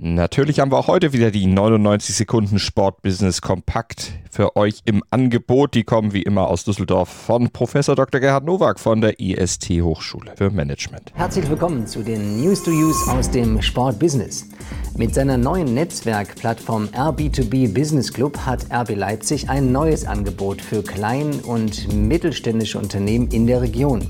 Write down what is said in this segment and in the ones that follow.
Natürlich haben wir auch heute wieder die 99 Sekunden Sportbusiness kompakt für euch im Angebot. Die kommen wie immer aus Düsseldorf von Professor Dr. Gerhard Nowak von der IST Hochschule für Management. Herzlich willkommen zu den News to Use aus dem Sportbusiness. Mit seiner neuen Netzwerkplattform RB2B Business Club hat RB Leipzig ein neues Angebot für klein- und mittelständische Unternehmen in der Region.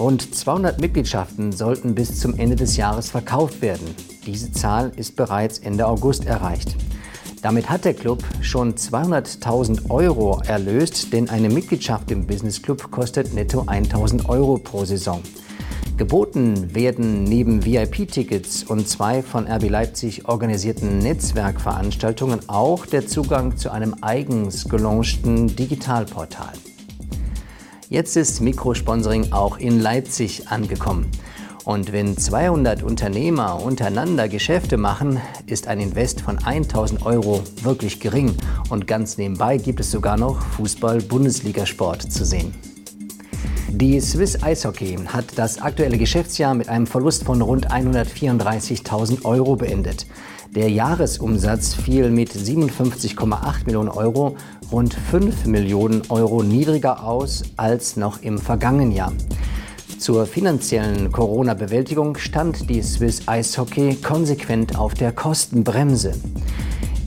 Rund 200 Mitgliedschaften sollten bis zum Ende des Jahres verkauft werden. Diese Zahl ist bereits Ende August erreicht. Damit hat der Club schon 200.000 Euro erlöst, denn eine Mitgliedschaft im Business Club kostet netto 1.000 Euro pro Saison. Geboten werden neben VIP-Tickets und zwei von RB Leipzig organisierten Netzwerkveranstaltungen auch der Zugang zu einem eigens gelaunchten Digitalportal. Jetzt ist Mikrosponsoring auch in Leipzig angekommen. Und wenn 200 Unternehmer untereinander Geschäfte machen, ist ein Invest von 1000 Euro wirklich gering. Und ganz nebenbei gibt es sogar noch Fußball-Bundesligasport zu sehen. Die Swiss Eishockey hat das aktuelle Geschäftsjahr mit einem Verlust von rund 134.000 Euro beendet. Der Jahresumsatz fiel mit 57,8 Millionen Euro rund 5 Millionen Euro niedriger aus als noch im vergangenen Jahr. Zur finanziellen Corona-Bewältigung stand die Swiss Eishockey konsequent auf der Kostenbremse.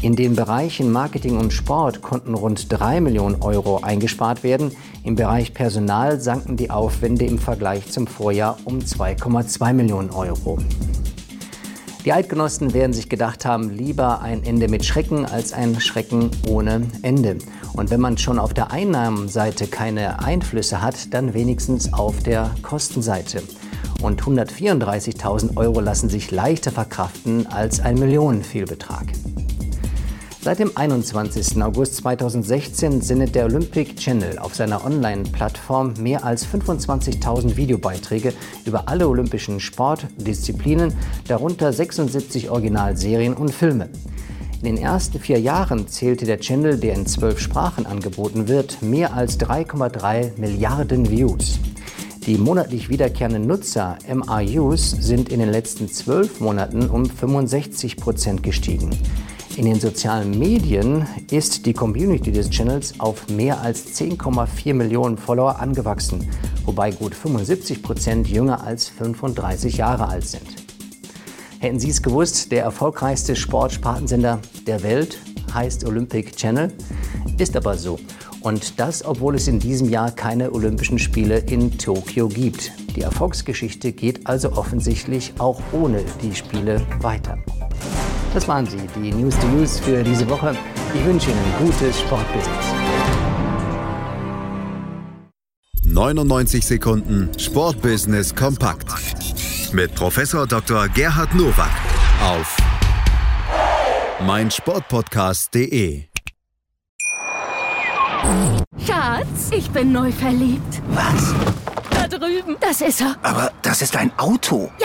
In den Bereichen Marketing und Sport konnten rund 3 Millionen Euro eingespart werden. Im Bereich Personal sanken die Aufwände im Vergleich zum Vorjahr um 2,2 Millionen Euro. Die Eidgenossen werden sich gedacht haben, lieber ein Ende mit Schrecken als ein Schrecken ohne Ende. Und wenn man schon auf der Einnahmenseite keine Einflüsse hat, dann wenigstens auf der Kostenseite. Und 134.000 Euro lassen sich leichter verkraften als ein Millionenfehlbetrag. Seit dem 21. August 2016 sendet der Olympic Channel auf seiner Online-Plattform mehr als 25.000 Videobeiträge über alle olympischen Sportdisziplinen, darunter 76 Originalserien und Filme. In den ersten vier Jahren zählte der Channel, der in zwölf Sprachen angeboten wird, mehr als 3,3 Milliarden Views. Die monatlich wiederkehrenden Nutzer, MRUs, sind in den letzten zwölf Monaten um 65 Prozent gestiegen. In den sozialen Medien ist die Community des Channels auf mehr als 10,4 Millionen Follower angewachsen, wobei gut 75 Prozent jünger als 35 Jahre alt sind. Hätten Sie es gewusst, der erfolgreichste Sportspartensender der Welt heißt Olympic Channel, ist aber so. Und das, obwohl es in diesem Jahr keine Olympischen Spiele in Tokio gibt. Die Erfolgsgeschichte geht also offensichtlich auch ohne die Spiele weiter. Das waren sie, die News to Use für diese Woche. Ich wünsche Ihnen gutes Sportbusiness. 99 Sekunden Sportbusiness kompakt mit Professor Dr. Gerhard Nowak auf meinsportpodcast.de. Schatz, ich bin neu verliebt. Was? Da drüben. Das ist er. Aber das ist ein Auto. Ja,